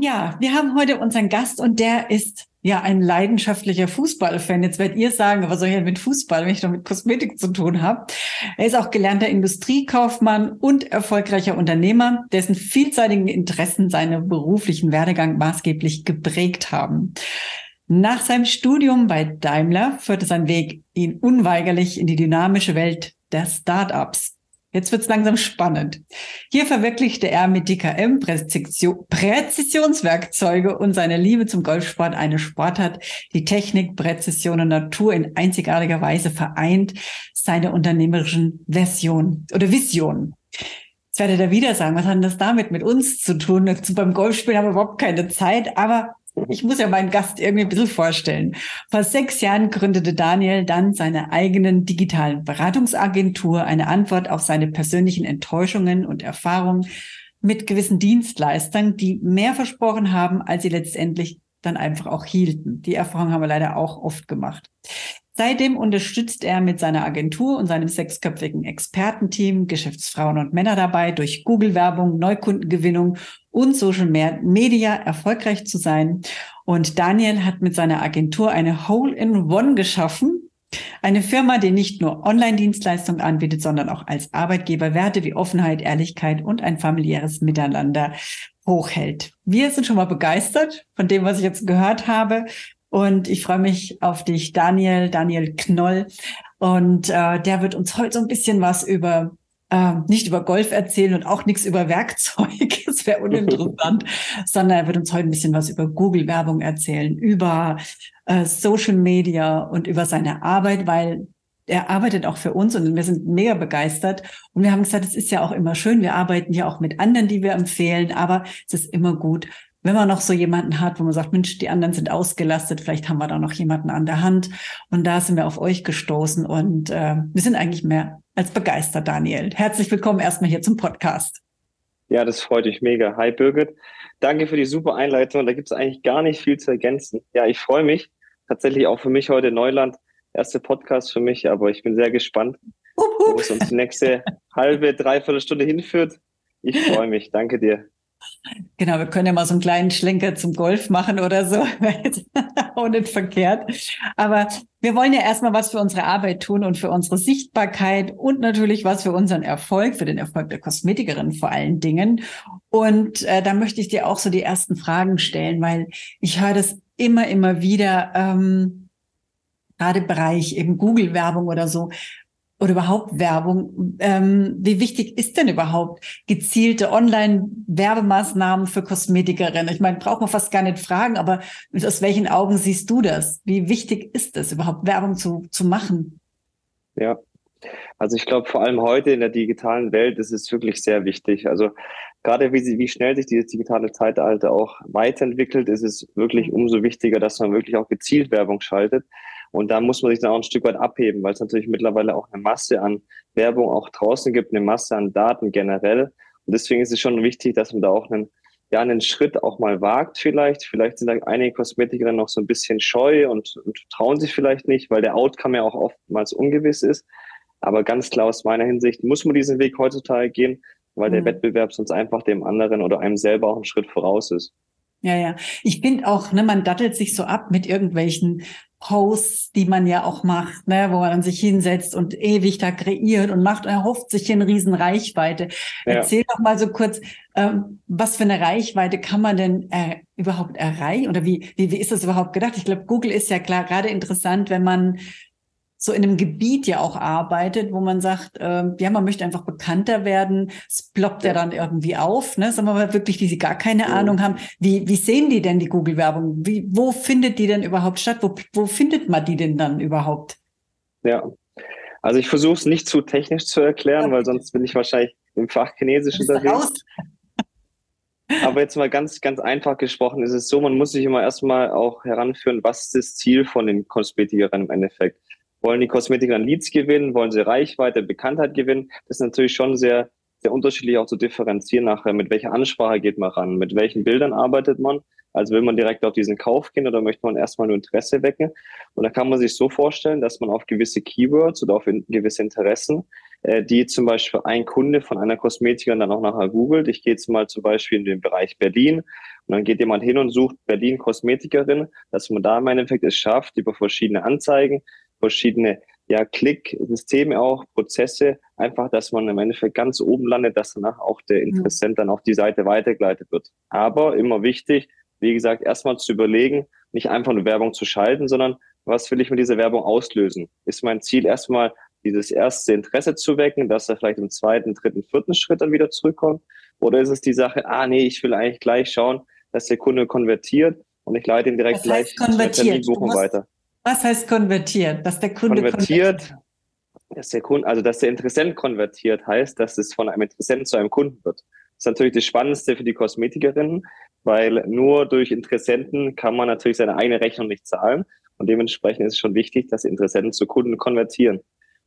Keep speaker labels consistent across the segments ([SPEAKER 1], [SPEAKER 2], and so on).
[SPEAKER 1] Ja, wir haben heute unseren Gast und der ist ja ein leidenschaftlicher Fußballfan. Jetzt werdet ihr sagen, was soll ich denn mit Fußball, wenn ich noch mit Kosmetik zu tun habe? Er ist auch gelernter Industriekaufmann und erfolgreicher Unternehmer, dessen vielseitigen Interessen seinen beruflichen Werdegang maßgeblich geprägt haben. Nach seinem Studium bei Daimler führte sein Weg ihn unweigerlich in die dynamische Welt der Startups. Jetzt wird's langsam spannend. Hier verwirklichte er mit DKM Präzisionswerkzeuge und seine Liebe zum Golfsport eine Sportart, die Technik, Präzision und Natur in einzigartiger Weise vereint, seine unternehmerischen Version oder Vision. Jetzt werdet ihr wieder sagen, was hat das damit mit uns zu tun? Beim Golfspielen haben wir überhaupt keine Zeit, aber ich muss ja meinen Gast irgendwie ein bisschen vorstellen. Vor sechs Jahren gründete Daniel dann seine eigenen digitalen Beratungsagentur, eine Antwort auf seine persönlichen Enttäuschungen und Erfahrungen mit gewissen Dienstleistern, die mehr versprochen haben, als sie letztendlich dann einfach auch hielten. Die Erfahrung haben wir leider auch oft gemacht. Seitdem unterstützt er mit seiner Agentur und seinem sechsköpfigen Expertenteam Geschäftsfrauen und Männer dabei, durch Google-Werbung, Neukundengewinnung und Social Media erfolgreich zu sein. Und Daniel hat mit seiner Agentur eine Hole-in-One geschaffen. Eine Firma, die nicht nur Online-Dienstleistungen anbietet, sondern auch als Arbeitgeber Werte wie Offenheit, Ehrlichkeit und ein familiäres Miteinander hochhält. Wir sind schon mal begeistert von dem, was ich jetzt gehört habe. Und ich freue mich auf dich, Daniel, Daniel Knoll. Und äh, der wird uns heute so ein bisschen was über äh, nicht über Golf erzählen und auch nichts über Werkzeug, das wäre uninteressant, sondern er wird uns heute ein bisschen was über Google-Werbung erzählen, über äh, Social Media und über seine Arbeit, weil er arbeitet auch für uns und wir sind mega begeistert. Und wir haben gesagt, es ist ja auch immer schön, wir arbeiten ja auch mit anderen, die wir empfehlen, aber es ist immer gut, wenn man noch so jemanden hat, wo man sagt, Mensch, die anderen sind ausgelastet, vielleicht haben wir da noch jemanden an der Hand. Und da sind wir auf euch gestoßen und äh, wir sind eigentlich mehr als begeistert, Daniel. Herzlich willkommen erstmal hier zum Podcast.
[SPEAKER 2] Ja, das freut mich mega. Hi Birgit. Danke für die super Einleitung. Da gibt es eigentlich gar nicht viel zu ergänzen. Ja, ich freue mich. Tatsächlich auch für mich heute Neuland. Erste Podcast für mich, aber ich bin sehr gespannt, wo es uns die nächste halbe, dreiviertel Stunde hinführt. Ich freue mich. Danke dir.
[SPEAKER 1] Genau, wir können ja mal so einen kleinen Schlenker zum Golf machen oder so, auch nicht verkehrt. Aber wir wollen ja erstmal was für unsere Arbeit tun und für unsere Sichtbarkeit und natürlich was für unseren Erfolg, für den Erfolg der Kosmetikerin vor allen Dingen. Und äh, da möchte ich dir auch so die ersten Fragen stellen, weil ich höre das immer, immer wieder, ähm, gerade Bereich eben Google-Werbung oder so, oder überhaupt Werbung. Ähm, wie wichtig ist denn überhaupt gezielte Online-Werbemaßnahmen für Kosmetikerinnen? Ich meine, braucht man fast gar nicht fragen, aber aus welchen Augen siehst du das? Wie wichtig ist es überhaupt, Werbung zu, zu machen?
[SPEAKER 2] Ja, also ich glaube, vor allem heute in der digitalen Welt ist es wirklich sehr wichtig. Also gerade wie, sie, wie schnell sich dieses digitale Zeitalter auch weiterentwickelt, ist es wirklich umso wichtiger, dass man wirklich auch gezielt Werbung schaltet. Und da muss man sich dann auch ein Stück weit abheben, weil es natürlich mittlerweile auch eine Masse an Werbung auch draußen gibt, eine Masse an Daten generell. Und deswegen ist es schon wichtig, dass man da auch einen, ja, einen Schritt auch mal wagt vielleicht. Vielleicht sind da einige Kosmetikerinnen noch so ein bisschen scheu und, und trauen sich vielleicht nicht, weil der Outcome ja auch oftmals ungewiss ist. Aber ganz klar aus meiner Hinsicht muss man diesen Weg heutzutage gehen, weil mhm. der Wettbewerb sonst einfach dem anderen oder einem selber auch einen Schritt voraus ist.
[SPEAKER 1] Ja, ja. Ich finde auch, ne, man dattelt sich so ab mit irgendwelchen Posts, die man ja auch macht, ne, wo man sich hinsetzt und ewig da kreiert und macht, erhofft sich eine riesen Reichweite. Ja. Erzähl doch mal so kurz, ähm, was für eine Reichweite kann man denn äh, überhaupt erreichen oder wie, wie, wie ist das überhaupt gedacht? Ich glaube, Google ist ja klar gerade interessant, wenn man so in einem Gebiet ja auch arbeitet, wo man sagt, äh, ja, man möchte einfach bekannter werden. Es ploppt ja dann irgendwie auf, ne? Sagen wir mal wirklich, die sie gar keine ja. Ahnung haben. Wie, wie sehen die denn die Google-Werbung? Wie, wo findet die denn überhaupt statt? Wo, wo findet man die denn dann überhaupt?
[SPEAKER 2] Ja, also ich versuche es nicht zu technisch zu erklären, ja. weil sonst bin ich wahrscheinlich im Fach Chinesisch unterwegs. Aber jetzt mal ganz, ganz einfach gesprochen ist es so, man muss sich immer erstmal auch heranführen, was ist das Ziel von den Kosmetikern im Endeffekt? Wollen die Kosmetiker Leads gewinnen? Wollen sie Reichweite, Bekanntheit gewinnen? Das ist natürlich schon sehr, sehr unterschiedlich auch zu differenzieren nachher. Mit welcher Ansprache geht man ran? Mit welchen Bildern arbeitet man? Also will man direkt auf diesen Kauf gehen oder möchte man erstmal nur Interesse wecken? Und da kann man sich so vorstellen, dass man auf gewisse Keywords oder auf gewisse Interessen äh, die zum Beispiel ein Kunde von einer Kosmetikerin dann auch nachher googelt. Ich gehe jetzt mal zum Beispiel in den Bereich Berlin und dann geht jemand hin und sucht Berlin Kosmetikerin, dass man da im Endeffekt es schafft, über verschiedene Anzeigen, verschiedene ja, Klick-Systeme auch, Prozesse, einfach, dass man im Endeffekt ganz oben landet, dass danach auch der Interessent dann auf die Seite weitergeleitet wird. Aber immer wichtig, wie gesagt, erstmal zu überlegen, nicht einfach eine Werbung zu schalten, sondern was will ich mit dieser Werbung auslösen? Ist mein Ziel erstmal dieses erste Interesse zu wecken, dass er vielleicht im zweiten, dritten, vierten Schritt dann wieder zurückkommt? Oder ist es die Sache, ah nee, ich will eigentlich gleich schauen, dass der Kunde konvertiert und ich leite ihn direkt gleich
[SPEAKER 1] zur Terminbuchung weiter. Was heißt konvertiert? Dass der Kunde
[SPEAKER 2] konvertiert, konvertiert, dass der Kunde, also dass der Interessent konvertiert heißt, dass es von einem Interessenten zu einem Kunden wird. Das ist natürlich das Spannendste für die Kosmetikerinnen, weil nur durch Interessenten kann man natürlich seine eigene Rechnung nicht zahlen. Und dementsprechend ist es schon wichtig, dass Interessenten zu Kunden konvertieren.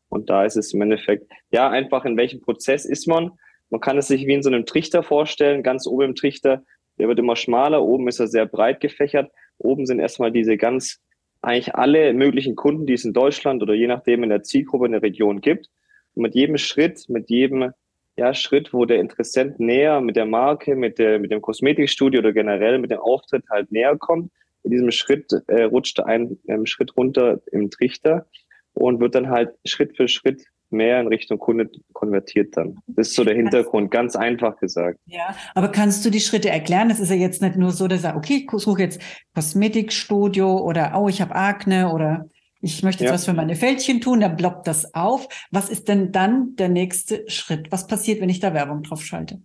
[SPEAKER 2] Und da ist es im Endeffekt, ja, einfach in welchem Prozess ist man. Man kann es sich wie in so einem Trichter vorstellen, ganz oben im Trichter, der wird immer schmaler, oben ist er sehr breit gefächert. Oben sind erstmal diese ganz, eigentlich alle möglichen Kunden, die es in Deutschland oder je nachdem in der Zielgruppe in der Region gibt. Und mit jedem Schritt, mit jedem ja, Schritt, wo der Interessent näher mit der Marke, mit, der, mit dem Kosmetikstudio oder generell mit dem Auftritt halt näher kommt, in diesem Schritt äh, rutscht ein ähm, Schritt runter im Trichter und wird dann halt Schritt für Schritt mehr in Richtung Kunde konvertiert dann. Das ist so der Hintergrund, ganz einfach gesagt.
[SPEAKER 1] Ja, aber kannst du die Schritte erklären? Es ist ja jetzt nicht nur so, dass er, okay, ich suche jetzt Kosmetikstudio oder, oh, ich habe Akne oder ich möchte jetzt ja. was für meine Fältchen tun, dann blockt das auf. Was ist denn dann der nächste Schritt? Was passiert, wenn ich da Werbung drauf schalte?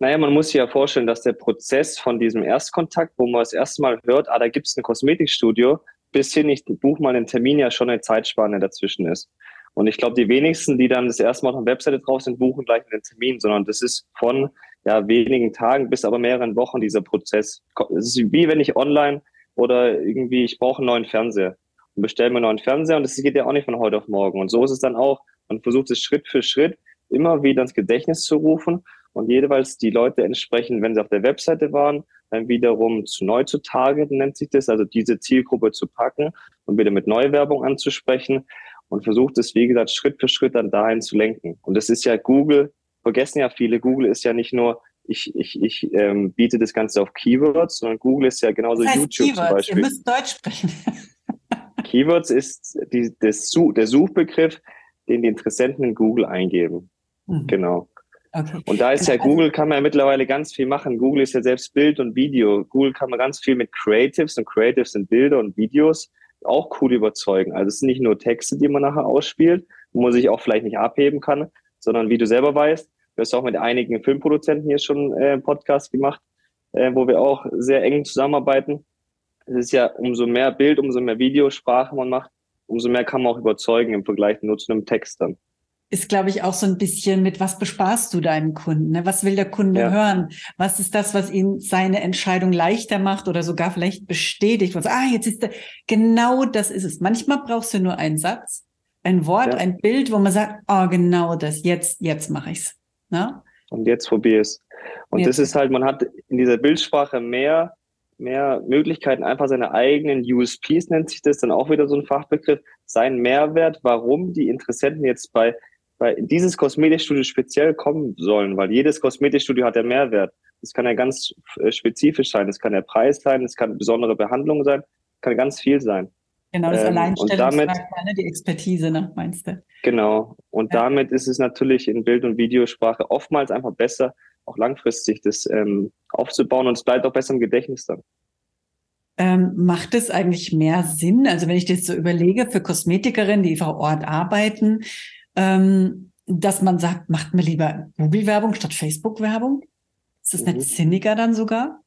[SPEAKER 2] Naja, man muss sich ja vorstellen, dass der Prozess von diesem Erstkontakt, wo man das erste Mal hört, ah, da gibt es ein Kosmetikstudio, bis hin, ich buche mal einen Termin, ja schon eine Zeitspanne dazwischen ist. Und ich glaube, die wenigsten, die dann das erste Mal auf der Webseite drauf sind, buchen gleich einen Termin, sondern das ist von ja, wenigen Tagen bis aber mehreren Wochen dieser Prozess. Es ist wie wenn ich online oder irgendwie, ich brauche einen neuen Fernseher und bestelle mir einen neuen Fernseher und das geht ja auch nicht von heute auf morgen. Und so ist es dann auch. Man versucht es Schritt für Schritt immer wieder ins Gedächtnis zu rufen und jeweils die Leute entsprechend, wenn sie auf der Webseite waren, dann wiederum zu neu zu targeten, nennt sich das, also diese Zielgruppe zu packen und wieder mit Neuwerbung anzusprechen und versucht es, wie gesagt, Schritt für Schritt dann dahin zu lenken. Und das ist ja Google, vergessen ja viele, Google ist ja nicht nur, ich, ich, ich ähm, biete das Ganze auf Keywords, sondern Google ist ja genauso das heißt YouTube Keywords. zum Beispiel.
[SPEAKER 1] Ihr müsst Deutsch sprechen.
[SPEAKER 2] Keywords ist die, das, der Suchbegriff, den die Interessenten in Google eingeben. Mhm. Genau. Okay. Und da ist ja also Google, kann man ja mittlerweile ganz viel machen. Google ist ja selbst Bild und Video. Google kann man ganz viel mit Creatives und Creatives sind Bilder und Videos auch cool überzeugen. Also es sind nicht nur Texte, die man nachher ausspielt, wo man sich auch vielleicht nicht abheben kann, sondern wie du selber weißt, du hast auch mit einigen Filmproduzenten hier schon äh, Podcast gemacht, äh, wo wir auch sehr eng zusammenarbeiten. Es ist ja umso mehr Bild, umso mehr Videosprache man macht, umso mehr kann man auch überzeugen im Vergleich nur zu einem Text dann
[SPEAKER 1] ist, glaube ich, auch so ein bisschen mit, was besparst du deinen Kunden? Ne? Was will der Kunde ja. hören? Was ist das, was ihm seine Entscheidung leichter macht oder sogar vielleicht bestätigt? Was, ah, jetzt ist der, genau das ist es. Manchmal brauchst du nur einen Satz, ein Wort, ja. ein Bild, wo man sagt, oh, genau das, jetzt, jetzt mache ich's. Ne?
[SPEAKER 2] Und jetzt probier es. Und jetzt. das ist halt, man hat in dieser Bildsprache mehr, mehr Möglichkeiten, einfach seine eigenen USPs nennt sich das, dann auch wieder so ein Fachbegriff, seinen Mehrwert, warum die Interessenten jetzt bei weil dieses Kosmetikstudio speziell kommen sollen, weil jedes Kosmetikstudio hat ja Mehrwert. Das kann ja ganz äh, spezifisch sein. Das kann der Preis sein, das kann besondere Behandlung sein, kann ganz viel sein.
[SPEAKER 1] Genau, das ähm, Alleinstellungsmerkmal, ne, die Expertise, ne, meinst du?
[SPEAKER 2] Genau. Und ja. damit ist es natürlich in Bild- und Videosprache oftmals einfach besser, auch langfristig das ähm, aufzubauen und es bleibt auch besser im Gedächtnis dann.
[SPEAKER 1] Ähm, macht es eigentlich mehr Sinn? Also wenn ich das so überlege, für Kosmetikerinnen, die vor Ort arbeiten, ähm, dass man sagt, macht mir lieber Google-Werbung statt Facebook-Werbung? Ist das mhm. nicht sinniger dann sogar?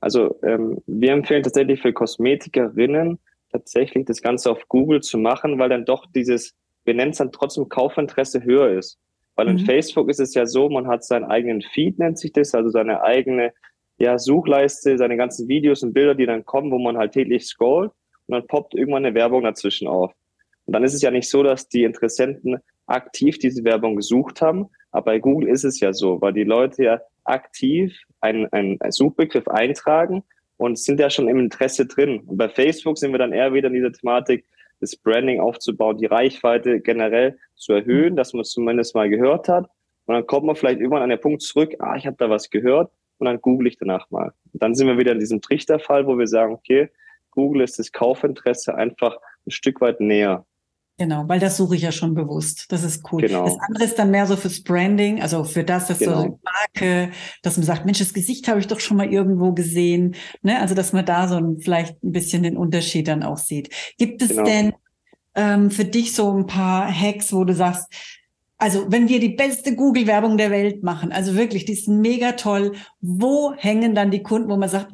[SPEAKER 2] Also ähm, wir empfehlen tatsächlich für Kosmetikerinnen tatsächlich das Ganze auf Google zu machen, weil dann doch dieses, wir nennen es dann trotzdem Kaufinteresse höher ist. Weil in mhm. Facebook ist es ja so, man hat seinen eigenen Feed, nennt sich das, also seine eigene ja, Suchleiste, seine ganzen Videos und Bilder, die dann kommen, wo man halt täglich scrollt und dann poppt irgendwann eine Werbung dazwischen auf. Und dann ist es ja nicht so, dass die Interessenten aktiv diese Werbung gesucht haben, aber bei Google ist es ja so, weil die Leute ja aktiv einen, einen Suchbegriff eintragen und sind ja schon im Interesse drin. Und bei Facebook sind wir dann eher wieder in dieser Thematik, das Branding aufzubauen, die Reichweite generell zu erhöhen, dass man es zumindest mal gehört hat. Und dann kommt man vielleicht irgendwann an den Punkt zurück, ah, ich habe da was gehört und dann google ich danach mal. Und dann sind wir wieder in diesem Trichterfall, wo wir sagen, okay, Google ist das Kaufinteresse einfach ein Stück weit näher.
[SPEAKER 1] Genau, weil das suche ich ja schon bewusst. Das ist cool. Genau. Das andere ist dann mehr so fürs Branding, also für das, dass genau. so Marke, dass man sagt, Mensch, das Gesicht habe ich doch schon mal irgendwo gesehen. Ne? Also dass man da so ein, vielleicht ein bisschen den Unterschied dann auch sieht. Gibt es genau. denn ähm, für dich so ein paar Hacks, wo du sagst, also wenn wir die beste Google-Werbung der Welt machen, also wirklich, die ist mega toll, wo hängen dann die Kunden, wo man sagt,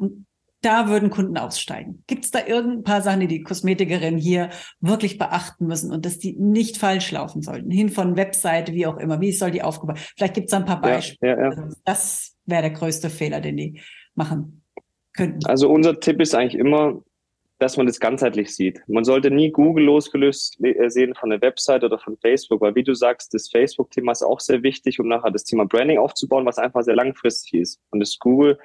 [SPEAKER 1] da würden Kunden aussteigen. Gibt es da irgendein paar Sachen, die die Kosmetikerinnen hier wirklich beachten müssen und dass die nicht falsch laufen sollten? Hin von Webseite, wie auch immer. Wie soll die aufgebaut? Vielleicht gibt es ein paar Beispiele. Ja, ja, ja. Das wäre der größte Fehler, den die machen könnten.
[SPEAKER 2] Also unser Tipp ist eigentlich immer, dass man das ganzheitlich sieht. Man sollte nie Google losgelöst äh, sehen von der Website oder von Facebook, weil wie du sagst, das Facebook-Thema ist auch sehr wichtig, um nachher das Thema Branding aufzubauen, was einfach sehr langfristig ist. Und das Google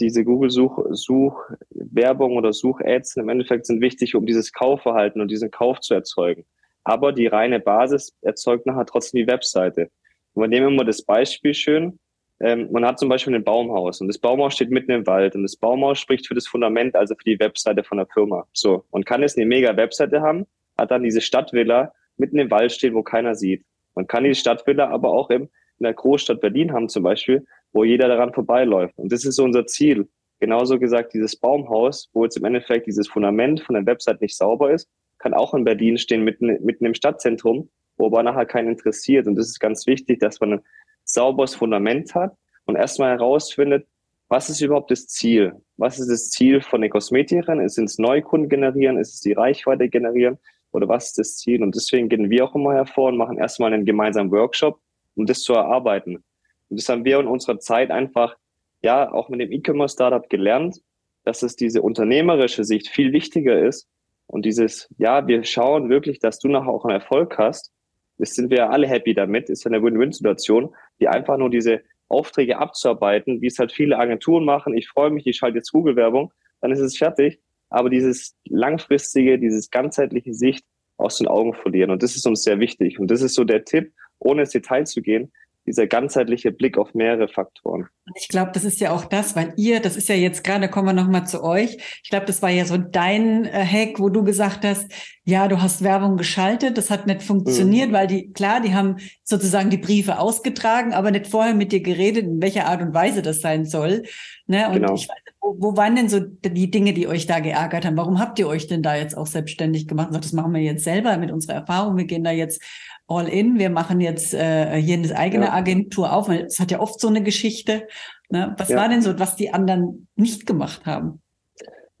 [SPEAKER 2] diese Google-Such, Suchwerbung oder Such-Ads im Endeffekt sind wichtig, um dieses Kaufverhalten und diesen Kauf zu erzeugen. Aber die reine Basis erzeugt nachher trotzdem die Webseite. Und wir nehmen immer das Beispiel schön. Ähm, man hat zum Beispiel ein Baumhaus und das Baumhaus steht mitten im Wald und das Baumhaus spricht für das Fundament, also für die Webseite von der Firma. So. Und kann es eine mega Webseite haben, hat dann diese Stadtvilla mitten im Wald stehen, wo keiner sieht. Man kann die Stadtvilla aber auch im, in der Großstadt Berlin haben zum Beispiel, wo jeder daran vorbeiläuft. Und das ist unser Ziel. Genauso gesagt, dieses Baumhaus, wo jetzt im Endeffekt dieses Fundament von der Website nicht sauber ist, kann auch in Berlin stehen, mitten, mitten im Stadtzentrum, wo aber nachher keinen interessiert. Und das ist ganz wichtig, dass man ein sauberes Fundament hat und erstmal herausfindet, was ist überhaupt das Ziel? Was ist das Ziel von den Kosmetikern? Ist es Neukunden generieren? Ist es die Reichweite generieren? Oder was ist das Ziel? Und deswegen gehen wir auch immer hervor und machen erstmal einen gemeinsamen Workshop, um das zu erarbeiten. Und das haben wir in unserer Zeit einfach, ja, auch mit dem E-Commerce-Startup gelernt, dass es diese unternehmerische Sicht viel wichtiger ist. Und dieses, ja, wir schauen wirklich, dass du nachher auch einen Erfolg hast. Das sind wir alle happy damit. Ist eine Win-Win-Situation, die einfach nur diese Aufträge abzuarbeiten, wie es halt viele Agenturen machen. Ich freue mich, ich schalte jetzt Google-Werbung, dann ist es fertig. Aber dieses langfristige, dieses ganzheitliche Sicht aus den Augen verlieren. Und das ist uns sehr wichtig. Und das ist so der Tipp, ohne ins Detail zu gehen, dieser ganzheitliche Blick auf mehrere Faktoren.
[SPEAKER 1] Ich glaube, das ist ja auch das, weil ihr, das ist ja jetzt gerade, kommen wir nochmal zu euch. Ich glaube, das war ja so dein äh, Hack, wo du gesagt hast, ja, du hast Werbung geschaltet, das hat nicht funktioniert, mhm. weil die, klar, die haben sozusagen die Briefe ausgetragen, aber nicht vorher mit dir geredet, in welcher Art und Weise das sein soll. Ne? Und genau. ich weiß, wo, wo waren denn so die Dinge, die euch da geärgert haben? Warum habt ihr euch denn da jetzt auch selbstständig gemacht? das machen wir jetzt selber mit unserer Erfahrung. Wir gehen da jetzt all in. Wir machen jetzt äh, hier eine eigene ja. Agentur auf. Es hat ja oft so eine Geschichte. Ne? Was ja. war denn so, was die anderen nicht gemacht haben?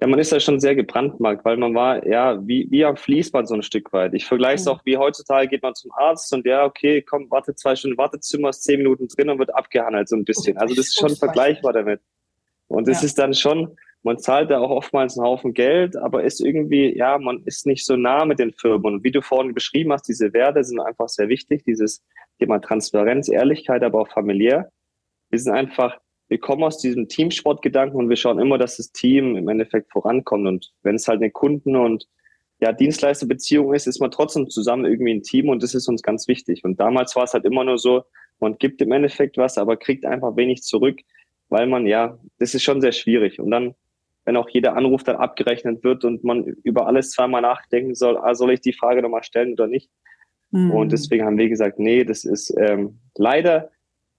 [SPEAKER 2] Ja, man ist ja schon sehr gebrandmarkt, weil man war ja wie, wie am Fließband so ein Stück weit. Ich vergleiche es mhm. auch wie heutzutage geht man zum Arzt und der, okay, komm, warte zwei Stunden Wartezimmer, ist zehn Minuten drin und wird abgehandelt so ein bisschen. Also das ist schon vergleichbar damit. Und es ja. ist dann schon, man zahlt da auch oftmals einen Haufen Geld, aber ist irgendwie, ja, man ist nicht so nah mit den Firmen. Und wie du vorhin beschrieben hast, diese Werte sind einfach sehr wichtig, dieses Thema Transparenz, Ehrlichkeit, aber auch familiär. Wir sind einfach, wir kommen aus diesem Teamsportgedanken und wir schauen immer, dass das Team im Endeffekt vorankommt. Und wenn es halt eine Kunden- und ja, Dienstleisterbeziehung ist, ist man trotzdem zusammen irgendwie ein Team und das ist uns ganz wichtig. Und damals war es halt immer nur so, man gibt im Endeffekt was, aber kriegt einfach wenig zurück, weil man, ja, das ist schon sehr schwierig. Und dann wenn auch jeder Anruf dann abgerechnet wird und man über alles zweimal nachdenken soll, ah, soll ich die Frage nochmal stellen oder nicht? Mhm. Und deswegen haben wir gesagt, nee, das ist ähm, leider,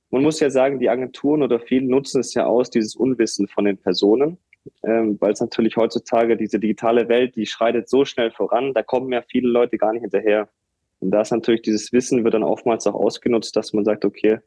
[SPEAKER 2] man muss ja sagen, die Agenturen oder viele nutzen es ja aus, dieses Unwissen von den Personen, ähm, weil es natürlich heutzutage diese digitale Welt, die schreitet so schnell voran, da kommen ja viele Leute gar nicht hinterher. Und da ist natürlich dieses Wissen wird dann oftmals auch ausgenutzt, dass man sagt, okay,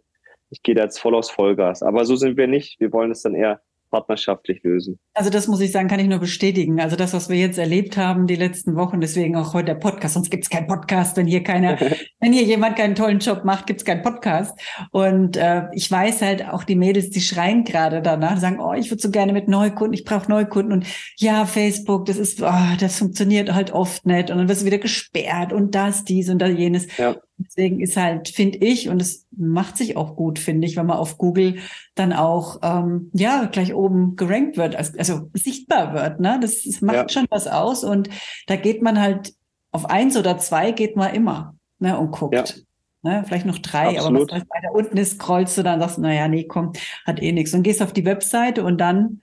[SPEAKER 2] ich gehe da jetzt voll aus Vollgas. Aber so sind wir nicht. Wir wollen es dann eher partnerschaftlich lösen.
[SPEAKER 1] Also das muss ich sagen, kann ich nur bestätigen. Also das, was wir jetzt erlebt haben die letzten Wochen, deswegen auch heute der Podcast. Sonst gibt es keinen Podcast, wenn hier keiner, wenn hier jemand keinen tollen Job macht, gibt es keinen Podcast. Und äh, ich weiß halt auch die Mädels, die schreien gerade danach, sagen, oh, ich würde so gerne mit Neukunden, ich brauche Neukunden und ja, Facebook, das ist, oh, das funktioniert halt oft nicht und dann wirst du wieder gesperrt und das, dies und das, jenes. Ja. Deswegen ist halt, finde ich, und es macht sich auch gut, finde ich, wenn man auf Google dann auch ähm, ja gleich oben gerankt wird, also, also sichtbar wird. Ne? Das, das macht ja. schon was aus und da geht man halt auf eins oder zwei geht man immer ne, und guckt. Ja. Ne, vielleicht noch drei, Absolut. aber was weiter unten ist, scrollst du dann, sagst du, naja, nee, komm, hat eh nichts. Und gehst auf die Webseite und dann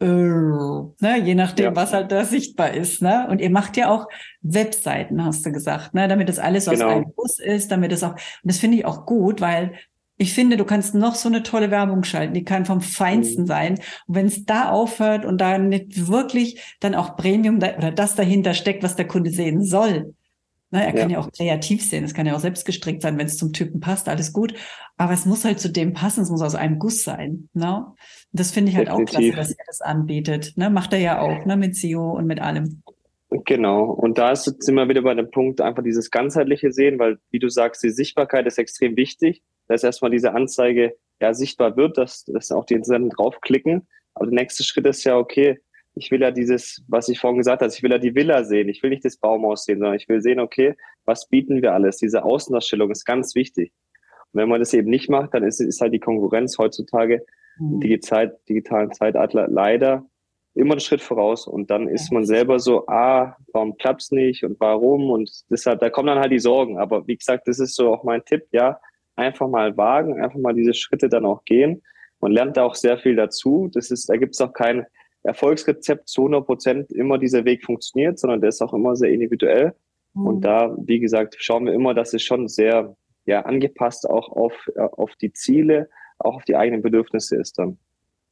[SPEAKER 1] äh, ne, je nachdem, ja. was halt da sichtbar ist. Ne? Und ihr macht ja auch Webseiten, hast du gesagt, ne? damit das alles genau. aus einem Bus ist, damit es auch, und das finde ich auch gut, weil ich finde, du kannst noch so eine tolle Werbung schalten, die kann vom Feinsten mhm. sein. Und wenn es da aufhört und da nicht wirklich dann auch Premium da, oder das dahinter steckt, was der Kunde sehen soll, Ne, er kann ja. ja auch kreativ sehen, es kann ja auch selbst gestrickt sein, wenn es zum Typen passt, alles gut. Aber es muss halt zu dem passen, es muss aus einem Guss sein. Ne? Das finde ich halt Definitiv. auch klasse, dass er das anbietet. Ne? Macht er ja auch, ne? mit SEO und mit allem.
[SPEAKER 2] Genau. Und da ist, sind wir wieder bei dem Punkt, einfach dieses ganzheitliche Sehen, weil, wie du sagst, die Sichtbarkeit ist extrem wichtig. Dass erstmal diese Anzeige ja sichtbar wird, dass, dass auch die Interessenten draufklicken. Aber der nächste Schritt ist ja, okay, ich will ja dieses, was ich vorhin gesagt habe, ich will ja die Villa sehen. Ich will nicht das Baumhaus sehen, sondern ich will sehen, okay, was bieten wir alles? Diese Außendarstellung ist ganz wichtig. Und wenn man das eben nicht macht, dann ist, ist halt die Konkurrenz heutzutage mhm. digital, digitalen Zeitalter leider immer einen Schritt voraus und dann ist man selber so, ah, warum klappt's nicht und warum und deshalb, da kommen dann halt die Sorgen. Aber wie gesagt, das ist so auch mein Tipp, ja, einfach mal wagen, einfach mal diese Schritte dann auch gehen. Man lernt da auch sehr viel dazu. Das ist, da gibt's auch kein, Erfolgsrezept zu 100 Prozent immer dieser Weg funktioniert, sondern der ist auch immer sehr individuell. Mhm. Und da, wie gesagt, schauen wir immer, dass es schon sehr ja, angepasst auch auf, äh, auf die Ziele, auch auf die eigenen Bedürfnisse ist dann.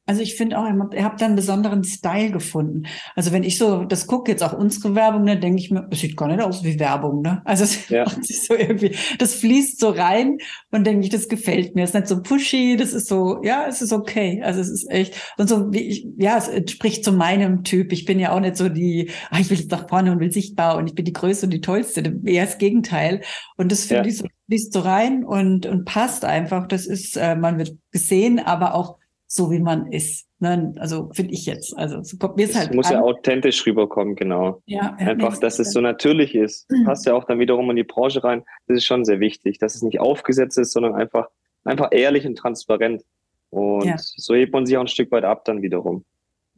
[SPEAKER 1] Also ich finde auch, ihr habt da einen besonderen Style gefunden. Also wenn ich so das gucke, jetzt auch unsere Werbung, ne, denke ich mir, das sieht gar nicht aus wie Werbung, ne? Also es ja. macht sich so irgendwie, das fließt so rein und denke ich, das gefällt mir. Es ist nicht so pushy, das ist so, ja, es ist okay. Also es ist echt, und so wie ich, ja, es entspricht zu meinem Typ. Ich bin ja auch nicht so die, ah, ich will jetzt nach vorne und will sichtbar und ich bin die Größte und die Tollste. Eher das Gegenteil. Und das finde ja. ich so, fließt so rein und, und passt einfach. Das ist, äh, man wird gesehen, aber auch so wie man ist. Ne? Also finde ich jetzt. Also so kommt mir es halt.
[SPEAKER 2] muss an. ja authentisch rüberkommen, genau. Ja, Einfach, dass es so natürlich ist. Mhm. Passt ja auch dann wiederum in die Branche rein. Das ist schon sehr wichtig, dass es nicht aufgesetzt ist, sondern einfach, einfach ehrlich und transparent. Und ja. so hebt man sich auch ein Stück weit ab dann wiederum.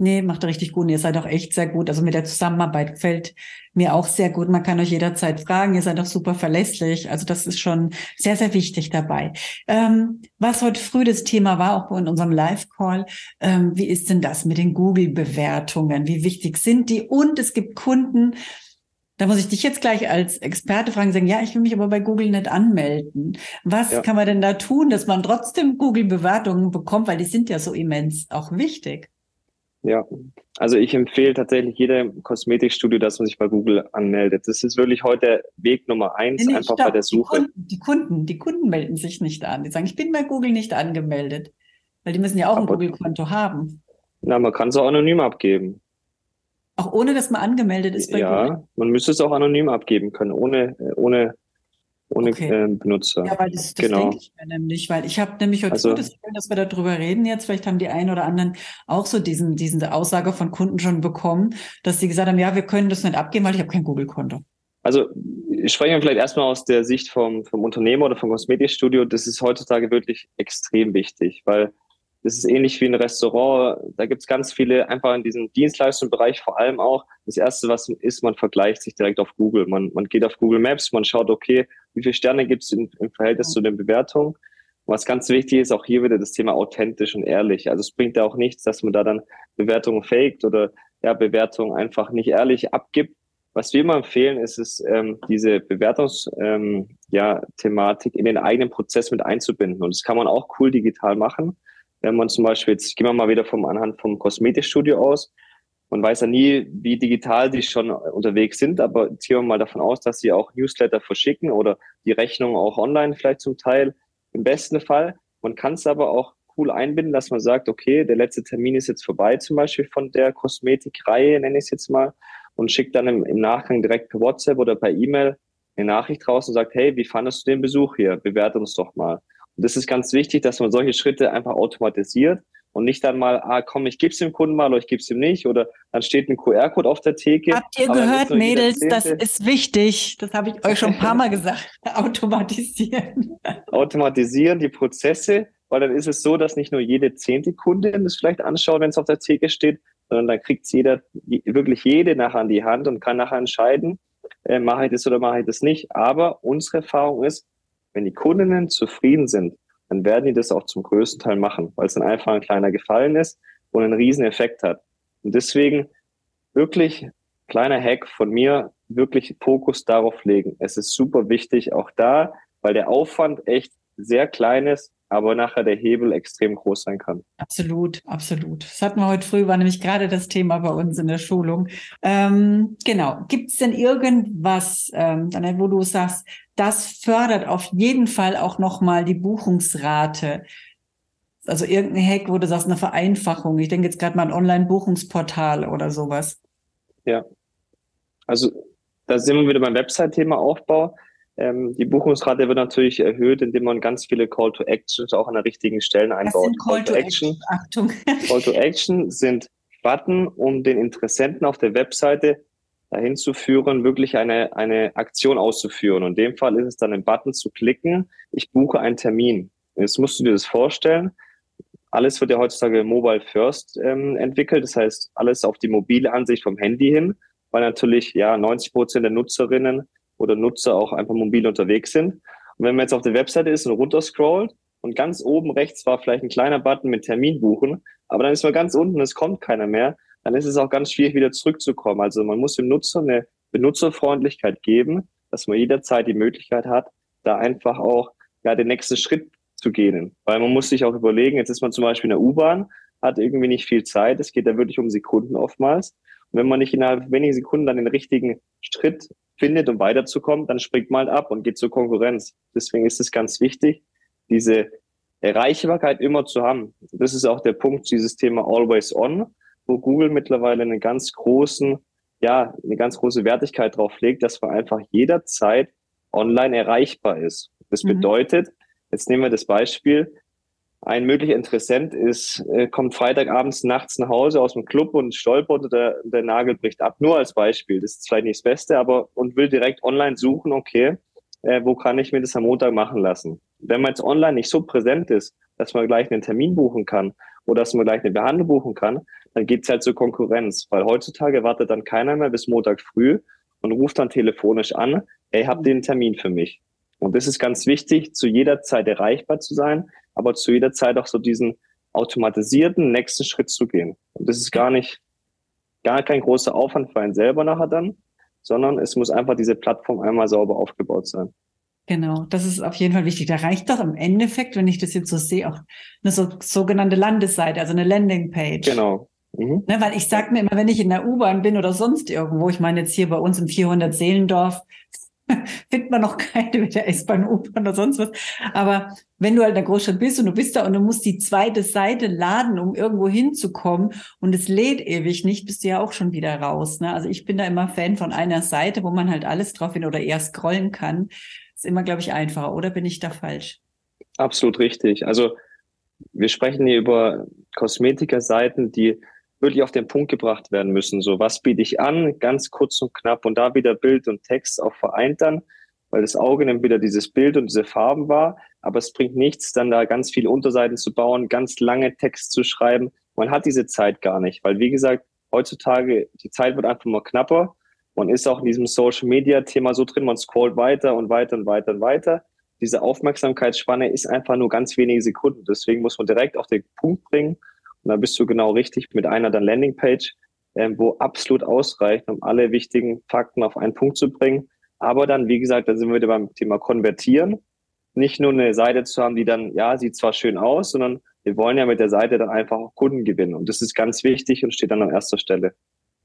[SPEAKER 1] Nee, macht richtig gut. Und ihr seid auch echt sehr gut. Also mit der Zusammenarbeit gefällt mir auch sehr gut. Man kann euch jederzeit fragen. Ihr seid auch super verlässlich. Also das ist schon sehr, sehr wichtig dabei. Ähm, was heute früh das Thema war, auch in unserem Live-Call, ähm, wie ist denn das mit den Google-Bewertungen? Wie wichtig sind die? Und es gibt Kunden, da muss ich dich jetzt gleich als Experte fragen, sagen, ja, ich will mich aber bei Google nicht anmelden. Was ja. kann man denn da tun, dass man trotzdem Google-Bewertungen bekommt? Weil die sind ja so immens auch wichtig.
[SPEAKER 2] Ja, also ich empfehle tatsächlich jedem Kosmetikstudio, dass man sich bei Google anmeldet. Das ist wirklich heute Weg Nummer eins, nee, einfach stopp. bei der Suche.
[SPEAKER 1] Die Kunden, die Kunden, die Kunden melden sich nicht an. Die sagen, ich bin bei Google nicht angemeldet. Weil die müssen ja auch Aber, ein Google-Konto haben.
[SPEAKER 2] Na, man kann es auch anonym abgeben.
[SPEAKER 1] Auch ohne, dass man angemeldet ist
[SPEAKER 2] bei ja, Google? Ja, man müsste es auch anonym abgeben können, ohne, ohne ohne okay. äh, Benutzer.
[SPEAKER 1] Ja, weil das, das genau. denke ich mir nämlich, weil ich habe nämlich heute also, das Gefühl, dass wir darüber reden jetzt, vielleicht haben die einen oder anderen auch so diesen, diese Aussage von Kunden schon bekommen, dass sie gesagt haben, ja, wir können das nicht abgeben, weil ich habe kein Google-Konto.
[SPEAKER 2] Also sprechen wir vielleicht erstmal aus der Sicht vom, vom Unternehmer oder vom Kosmetikstudio. Das ist heutzutage wirklich extrem wichtig, weil das ist ähnlich wie ein Restaurant. Da gibt es ganz viele einfach in diesem Dienstleistungsbereich vor allem auch. Das erste, was ist, man vergleicht sich direkt auf Google. Man, man geht auf Google Maps, man schaut, okay, wie viele Sterne gibt es im Verhältnis ja. zu den Bewertungen. was ganz wichtig ist, auch hier wieder das Thema authentisch und ehrlich. Also es bringt ja auch nichts, dass man da dann Bewertungen faked oder ja, Bewertungen einfach nicht ehrlich abgibt. Was wir immer empfehlen, ist es, ähm, diese Bewertungsthematik ähm, ja, Thematik in den eigenen Prozess mit einzubinden. Und das kann man auch cool digital machen. Wenn man zum Beispiel, jetzt gehen wir mal wieder vom anhand vom Kosmetikstudio aus, man weiß ja nie, wie digital die schon unterwegs sind, aber ziehen wir mal davon aus, dass sie auch Newsletter verschicken oder die Rechnung auch online vielleicht zum Teil im besten Fall. Man kann es aber auch Tool einbinden, dass man sagt, okay, der letzte Termin ist jetzt vorbei, zum Beispiel von der Kosmetikreihe, nenne ich es jetzt mal, und schickt dann im, im Nachgang direkt per WhatsApp oder per E-Mail eine Nachricht raus und sagt, hey, wie fandest du den Besuch hier? Bewerte uns doch mal. Und das ist ganz wichtig, dass man solche Schritte einfach automatisiert und nicht dann mal, ah komm, ich gebe es dem Kunden mal oder ich gebe es ihm nicht oder dann steht ein QR-Code auf der Theke.
[SPEAKER 1] Habt ihr gehört, Mädels, das ist wichtig. Das habe ich euch schon ein paar Mal gesagt. Automatisieren.
[SPEAKER 2] Automatisieren die Prozesse, weil dann ist es so, dass nicht nur jede zehnte Kundin das vielleicht anschaut, wenn es auf der Theke steht, sondern dann kriegt es jeder, wirklich jede nachher an die Hand und kann nachher entscheiden, äh, mache ich das oder mache ich das nicht. Aber unsere Erfahrung ist, wenn die Kundinnen zufrieden sind, dann werden die das auch zum größten Teil machen, weil es dann einfach ein kleiner Gefallen ist und einen riesen Effekt hat. Und deswegen wirklich kleiner Hack von mir, wirklich Fokus darauf legen. Es ist super wichtig, auch da, weil der Aufwand echt sehr klein ist, aber nachher der Hebel extrem groß sein kann.
[SPEAKER 1] Absolut, absolut. Das hatten wir heute früh, war nämlich gerade das Thema bei uns in der Schulung. Ähm, genau. Gibt es denn irgendwas, ähm, wo du sagst, das fördert auf jeden Fall auch nochmal die Buchungsrate? Also irgendein Hack, wo du sagst, eine Vereinfachung. Ich denke jetzt gerade mal ein Online-Buchungsportal oder sowas.
[SPEAKER 2] Ja. Also da sind wir wieder beim Website-Thema Aufbau. Ähm, die Buchungsrate wird natürlich erhöht, indem man ganz viele Call to Actions auch an der richtigen Stellen einbaut.
[SPEAKER 1] Call, Call to Action. Achtung.
[SPEAKER 2] Call to Action sind Button, um den Interessenten auf der Webseite dahin zu führen, wirklich eine, eine Aktion auszuführen. Und in dem Fall ist es dann ein Button zu klicken, ich buche einen Termin. Jetzt musst du dir das vorstellen. Alles wird ja heutzutage mobile first ähm, entwickelt. Das heißt, alles auf die mobile Ansicht vom Handy hin, weil natürlich ja 90 Prozent der Nutzerinnen oder Nutzer auch einfach mobil unterwegs sind. Und wenn man jetzt auf der Webseite ist und runterscrollt und ganz oben rechts war vielleicht ein kleiner Button mit Termin buchen, aber dann ist man ganz unten, es kommt keiner mehr, dann ist es auch ganz schwierig, wieder zurückzukommen. Also man muss dem Nutzer eine Benutzerfreundlichkeit geben, dass man jederzeit die Möglichkeit hat, da einfach auch ja den nächsten Schritt zu gehen. Weil man muss sich auch überlegen, jetzt ist man zum Beispiel in der U-Bahn, hat irgendwie nicht viel Zeit, es geht da wirklich um Sekunden oftmals. Und wenn man nicht innerhalb weniger Sekunden dann den richtigen Schritt findet, um weiterzukommen, dann springt man halt ab und geht zur Konkurrenz. Deswegen ist es ganz wichtig, diese Erreichbarkeit immer zu haben. Das ist auch der Punkt, dieses Thema Always On, wo Google mittlerweile einen ganz großen, ja, eine ganz große Wertigkeit drauf legt, dass man einfach jederzeit online erreichbar ist. Das mhm. bedeutet, jetzt nehmen wir das Beispiel, ein möglicher Interessent ist, äh, kommt Freitagabends nachts nach Hause aus dem Club und stolpert und der, der Nagel bricht ab. Nur als Beispiel. Das ist vielleicht nicht das Beste, aber und will direkt online suchen, okay, äh, wo kann ich mir das am Montag machen lassen? Wenn man jetzt online nicht so präsent ist, dass man gleich einen Termin buchen kann oder dass man gleich eine Behandlung buchen kann, dann geht's halt zur Konkurrenz. Weil heutzutage wartet dann keiner mehr bis Montag früh und ruft dann telefonisch an, ey, habt ihr einen Termin für mich? Und das ist ganz wichtig, zu jeder Zeit erreichbar zu sein, aber zu jeder Zeit auch so diesen automatisierten nächsten Schritt zu gehen. Und das ist gar nicht, gar kein großer Aufwand für einen selber nachher dann, sondern es muss einfach diese Plattform einmal sauber aufgebaut sein.
[SPEAKER 1] Genau, das ist auf jeden Fall wichtig. Da reicht doch im Endeffekt, wenn ich das jetzt so sehe, auch eine so, sogenannte Landesseite, also eine Landingpage.
[SPEAKER 2] Genau.
[SPEAKER 1] Mhm. Ne, weil ich sage mir immer, wenn ich in der U-Bahn bin oder sonst irgendwo, ich meine jetzt hier bei uns im 400 Seelendorf, findet man noch keine mit der S-Bahn, U-Bahn oder sonst was. Aber wenn du halt in der Großstadt bist und du bist da und du musst die zweite Seite laden, um irgendwo hinzukommen und es lädt ewig nicht, bist du ja auch schon wieder raus. Ne? Also ich bin da immer Fan von einer Seite, wo man halt alles drauf hin oder eher scrollen kann. Ist immer, glaube ich, einfacher. Oder bin ich da falsch?
[SPEAKER 2] Absolut richtig. Also wir sprechen hier über Kosmetikerseiten, die wirklich auf den Punkt gebracht werden müssen. So, was biete ich an? Ganz kurz und knapp und da wieder Bild und Text auch vereint dann, weil das Auge nimmt wieder dieses Bild und diese Farben wahr. Aber es bringt nichts, dann da ganz viele Unterseiten zu bauen, ganz lange Text zu schreiben. Man hat diese Zeit gar nicht, weil wie gesagt, heutzutage die Zeit wird einfach mal knapper. Man ist auch in diesem Social Media Thema so drin, man scrollt weiter und weiter und weiter und weiter. Diese Aufmerksamkeitsspanne ist einfach nur ganz wenige Sekunden. Deswegen muss man direkt auf den Punkt bringen und da bist du genau richtig mit einer dann Landingpage, äh, wo absolut ausreicht, um alle wichtigen Fakten auf einen Punkt zu bringen. Aber dann, wie gesagt, da sind wir wieder beim Thema Konvertieren. Nicht nur eine Seite zu haben, die dann, ja, sieht zwar schön aus, sondern wir wollen ja mit der Seite dann einfach auch Kunden gewinnen. Und das ist ganz wichtig und steht dann an erster Stelle.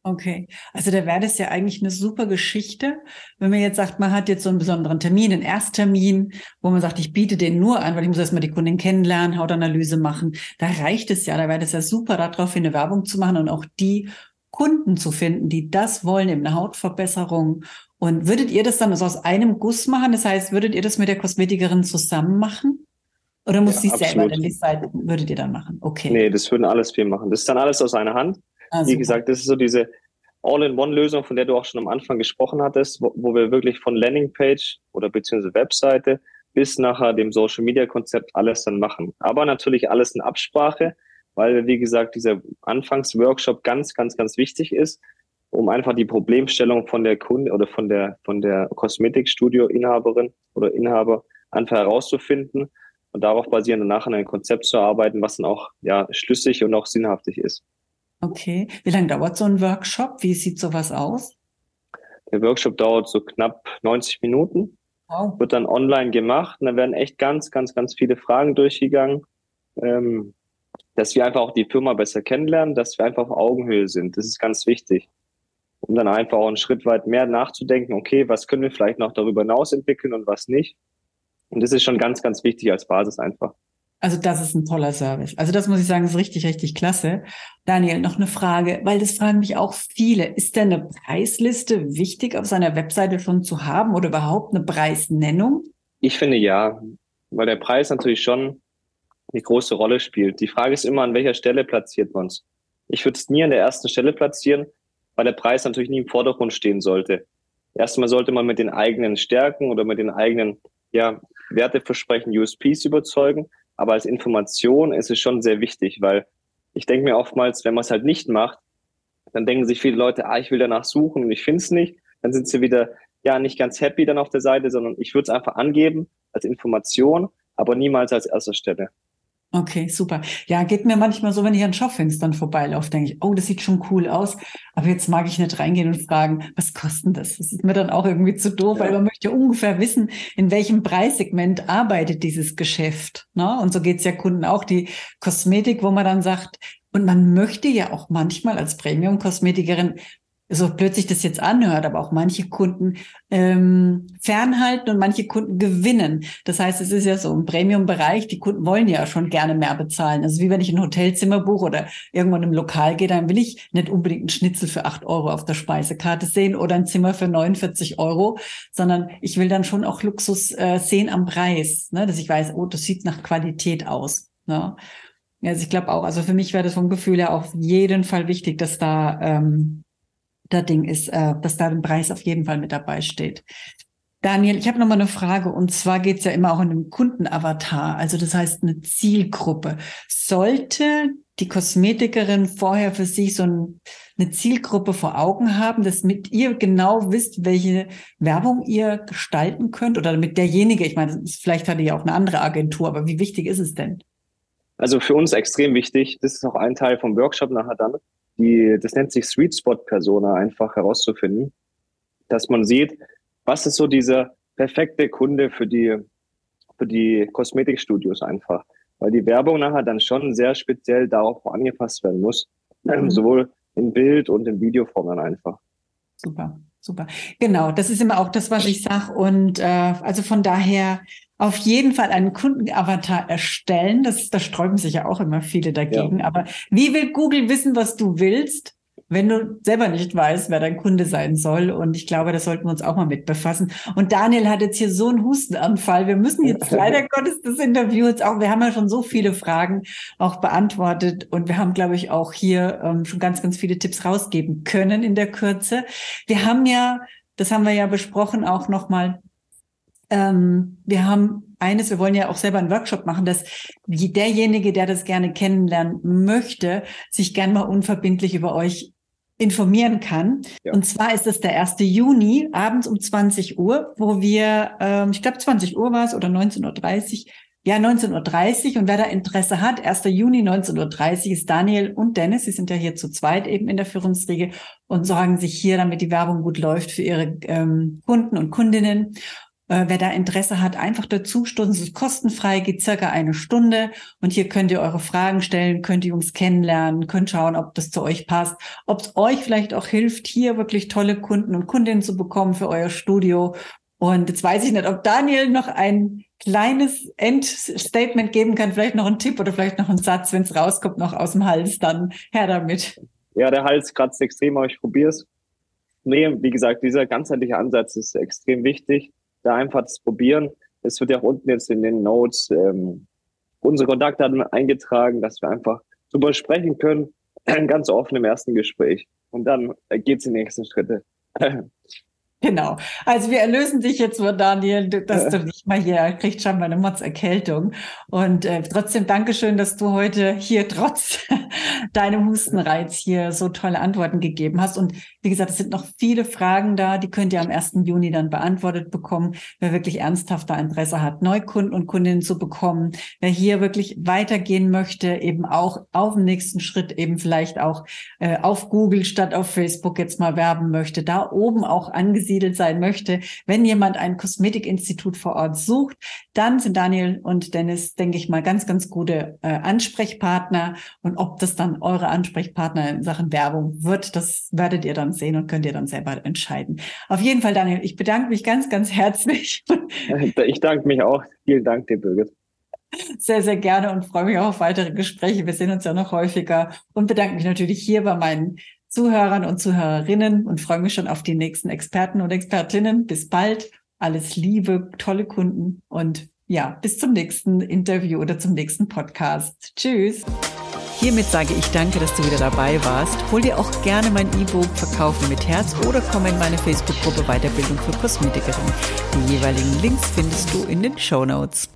[SPEAKER 1] Okay, also da wäre das ja eigentlich eine super Geschichte, wenn man jetzt sagt, man hat jetzt so einen besonderen Termin, einen Ersttermin, wo man sagt, ich biete den nur an, weil ich muss erstmal die Kundin kennenlernen, Hautanalyse machen. Da reicht es ja, da wäre das ja super, darauf eine Werbung zu machen und auch die Kunden zu finden, die das wollen, eben eine Hautverbesserung. Und würdet ihr das dann also aus einem Guss machen? Das heißt, würdet ihr das mit der Kosmetikerin zusammen machen? Oder muss ja, sie absolut. selber denn die Seite, würdet ihr dann machen? Okay.
[SPEAKER 2] Nee, das würden alles wir machen. Das ist dann alles aus einer Hand. Ah, Wie gesagt, das ist so diese All-in-One-Lösung, von der du auch schon am Anfang gesprochen hattest, wo, wo wir wirklich von Landingpage oder beziehungsweise Webseite bis nachher dem Social-Media-Konzept alles dann machen. Aber natürlich alles in Absprache, weil, wie gesagt, dieser Anfangsworkshop ganz, ganz, ganz wichtig ist, um einfach die Problemstellung von der Kunde oder von der, von der Kosmetikstudio-Inhaberin oder Inhaber einfach herauszufinden und darauf basierend danach an ein Konzept zu arbeiten, was dann auch ja schlüssig und auch sinnhaftig ist.
[SPEAKER 1] Okay. Wie lange dauert so ein Workshop? Wie sieht sowas aus?
[SPEAKER 2] Der Workshop dauert so knapp 90 Minuten. Wow. Wird dann online gemacht und da werden echt ganz, ganz, ganz viele Fragen durchgegangen, ähm, dass wir einfach auch die Firma besser kennenlernen, dass wir einfach auf Augenhöhe sind. Das ist ganz wichtig. Um dann einfach auch einen Schritt weit mehr nachzudenken, okay, was können wir vielleicht noch darüber hinaus entwickeln und was nicht. Und das ist schon ganz, ganz wichtig als Basis einfach.
[SPEAKER 1] Also das ist ein toller Service. Also das muss ich sagen, ist richtig, richtig klasse. Daniel, noch eine Frage, weil das fragen mich auch viele. Ist denn eine Preisliste wichtig auf seiner Webseite schon zu haben oder überhaupt eine Preisnennung?
[SPEAKER 2] Ich finde ja, weil der Preis natürlich schon eine große Rolle spielt. Die Frage ist immer, an welcher Stelle platziert man es. Ich würde es nie an der ersten Stelle platzieren, weil der Preis natürlich nie im Vordergrund stehen sollte. Erstmal sollte man mit den eigenen Stärken oder mit den eigenen ja, Werteversprechen, USPs überzeugen aber als Information ist es schon sehr wichtig, weil ich denke mir oftmals, wenn man es halt nicht macht, dann denken sich viele Leute, ah, ich will danach suchen und ich finde es nicht. Dann sind sie wieder ja nicht ganz happy dann auf der Seite, sondern ich würde es einfach angeben als Information, aber niemals als erster Stelle.
[SPEAKER 1] Okay, super. Ja, geht mir manchmal so, wenn ich an Schaufenstern vorbeilaufe, denke ich, oh, das sieht schon cool aus. Aber jetzt mag ich nicht reingehen und fragen, was kostet das? Das ist mir dann auch irgendwie zu doof, ja. weil man möchte ungefähr wissen, in welchem Preissegment arbeitet dieses Geschäft. Ne? Und so geht's ja Kunden auch. Die Kosmetik, wo man dann sagt, und man möchte ja auch manchmal als Premium-Kosmetikerin so plötzlich das jetzt anhört, aber auch manche Kunden ähm, fernhalten und manche Kunden gewinnen. Das heißt, es ist ja so im Premium-Bereich, die Kunden wollen ja schon gerne mehr bezahlen. Also wie wenn ich ein Hotelzimmer buche oder irgendwann im Lokal gehe, dann will ich nicht unbedingt einen Schnitzel für acht Euro auf der Speisekarte sehen oder ein Zimmer für 49 Euro, sondern ich will dann schon auch Luxus äh, sehen am Preis, ne? dass ich weiß, oh, das sieht nach Qualität aus. Ne? Also ich glaube auch, also für mich wäre das vom Gefühl her auf jeden Fall wichtig, dass da ähm, der Ding ist, äh, dass da ein Preis auf jeden Fall mit dabei steht. Daniel, ich habe noch mal eine Frage und zwar geht es ja immer auch um den Kundenavatar, also das heißt eine Zielgruppe. Sollte die Kosmetikerin vorher für sich so ein, eine Zielgruppe vor Augen haben, dass mit ihr genau wisst, welche Werbung ihr gestalten könnt oder mit derjenige, ich meine, vielleicht hat ihr ja auch eine andere Agentur, aber wie wichtig ist es denn?
[SPEAKER 2] Also für uns extrem wichtig. Das ist auch ein Teil vom Workshop nachher damit die, das nennt sich Sweet Spot Persona einfach herauszufinden, dass man sieht, was ist so dieser perfekte Kunde für die, für die Kosmetikstudios einfach. Weil die Werbung nachher dann schon sehr speziell darauf angepasst werden muss, mhm. sowohl in Bild und in Videoform dann einfach.
[SPEAKER 1] Super, super. Genau, das ist immer auch das, was ich sage. Und äh, also von daher auf jeden Fall einen Kundenavatar erstellen. Das, da sträuben sich ja auch immer viele dagegen. Ja. Aber wie will Google wissen, was du willst, wenn du selber nicht weißt, wer dein Kunde sein soll? Und ich glaube, das sollten wir uns auch mal mit befassen. Und Daniel hat jetzt hier so einen Hustenanfall. Wir müssen jetzt leider Gottes das Interview jetzt auch, wir haben ja schon so viele Fragen auch beantwortet und wir haben, glaube ich, auch hier ähm, schon ganz, ganz viele Tipps rausgeben können in der Kürze. Wir haben ja, das haben wir ja besprochen, auch nochmal ähm, wir haben eines, wir wollen ja auch selber einen Workshop machen, dass derjenige, der das gerne kennenlernen möchte, sich gern mal unverbindlich über euch informieren kann. Ja. Und zwar ist es der 1. Juni, abends um 20 Uhr, wo wir, ähm, ich glaube 20 Uhr war es oder 19.30 Uhr, ja, 19.30 Uhr. Und wer da Interesse hat, 1. Juni 19.30 Uhr ist Daniel und Dennis. Sie sind ja hier zu zweit eben in der Führungsriege und sorgen sich hier, damit die Werbung gut läuft für ihre ähm, Kunden und Kundinnen. Äh, wer da Interesse hat, einfach dazu stoßen. Es ist kostenfrei, geht circa eine Stunde. Und hier könnt ihr eure Fragen stellen, könnt die Jungs kennenlernen, könnt schauen, ob das zu euch passt, ob es euch vielleicht auch hilft, hier wirklich tolle Kunden und Kundinnen zu bekommen für euer Studio. Und jetzt weiß ich nicht, ob Daniel noch ein kleines Endstatement geben kann, vielleicht noch ein Tipp oder vielleicht noch ein Satz, wenn es rauskommt, noch aus dem Hals, dann her damit.
[SPEAKER 2] Ja, der Hals kratzt extrem, aber ich probiere es. Nee, wie gesagt, dieser ganzheitliche Ansatz ist extrem wichtig da einfach das probieren. Es wird ja auch unten jetzt in den Notes ähm, unsere Kontaktdaten eingetragen, dass wir einfach drüber sprechen können, ganz offen im ersten Gespräch. Und dann äh, geht's in die nächsten Schritte.
[SPEAKER 1] Genau. Also wir erlösen dich jetzt nur, Daniel, dass du nicht mal hier kriegst schon mal eine Motzerkältung. Und äh, trotzdem Dankeschön, dass du heute hier trotz deinem Hustenreiz hier so tolle Antworten gegeben hast. Und wie gesagt, es sind noch viele Fragen da, die könnt ihr am 1. Juni dann beantwortet bekommen. Wer wirklich ernsthafter Interesse hat, Neukunden und Kundinnen zu bekommen, wer hier wirklich weitergehen möchte, eben auch auf dem nächsten Schritt eben vielleicht auch äh, auf Google statt auf Facebook jetzt mal werben möchte, da oben auch angesiedelt angesiedelt sein möchte, wenn jemand ein Kosmetikinstitut vor Ort sucht, dann sind Daniel und Dennis, denke ich mal, ganz, ganz gute äh, Ansprechpartner. Und ob das dann eure Ansprechpartner in Sachen Werbung wird, das werdet ihr dann sehen und könnt ihr dann selber entscheiden. Auf jeden Fall, Daniel, ich bedanke mich ganz, ganz herzlich.
[SPEAKER 2] Ich danke mich auch. Vielen Dank dir, Birgit
[SPEAKER 1] sehr, sehr gerne und freue mich auch auf weitere Gespräche. Wir sehen uns ja noch häufiger und bedanke mich natürlich hier bei meinen Zuhörern und Zuhörerinnen und freue mich schon auf die nächsten Experten und Expertinnen. Bis bald. Alles Liebe, tolle Kunden und ja, bis zum nächsten Interview oder zum nächsten Podcast. Tschüss. Hiermit sage ich danke, dass du wieder dabei warst. Hol dir auch gerne mein E-Book Verkaufen mit Herz oder komm in meine Facebook-Gruppe Weiterbildung für Kosmetikerin. Die jeweiligen Links findest du in den Show Notes.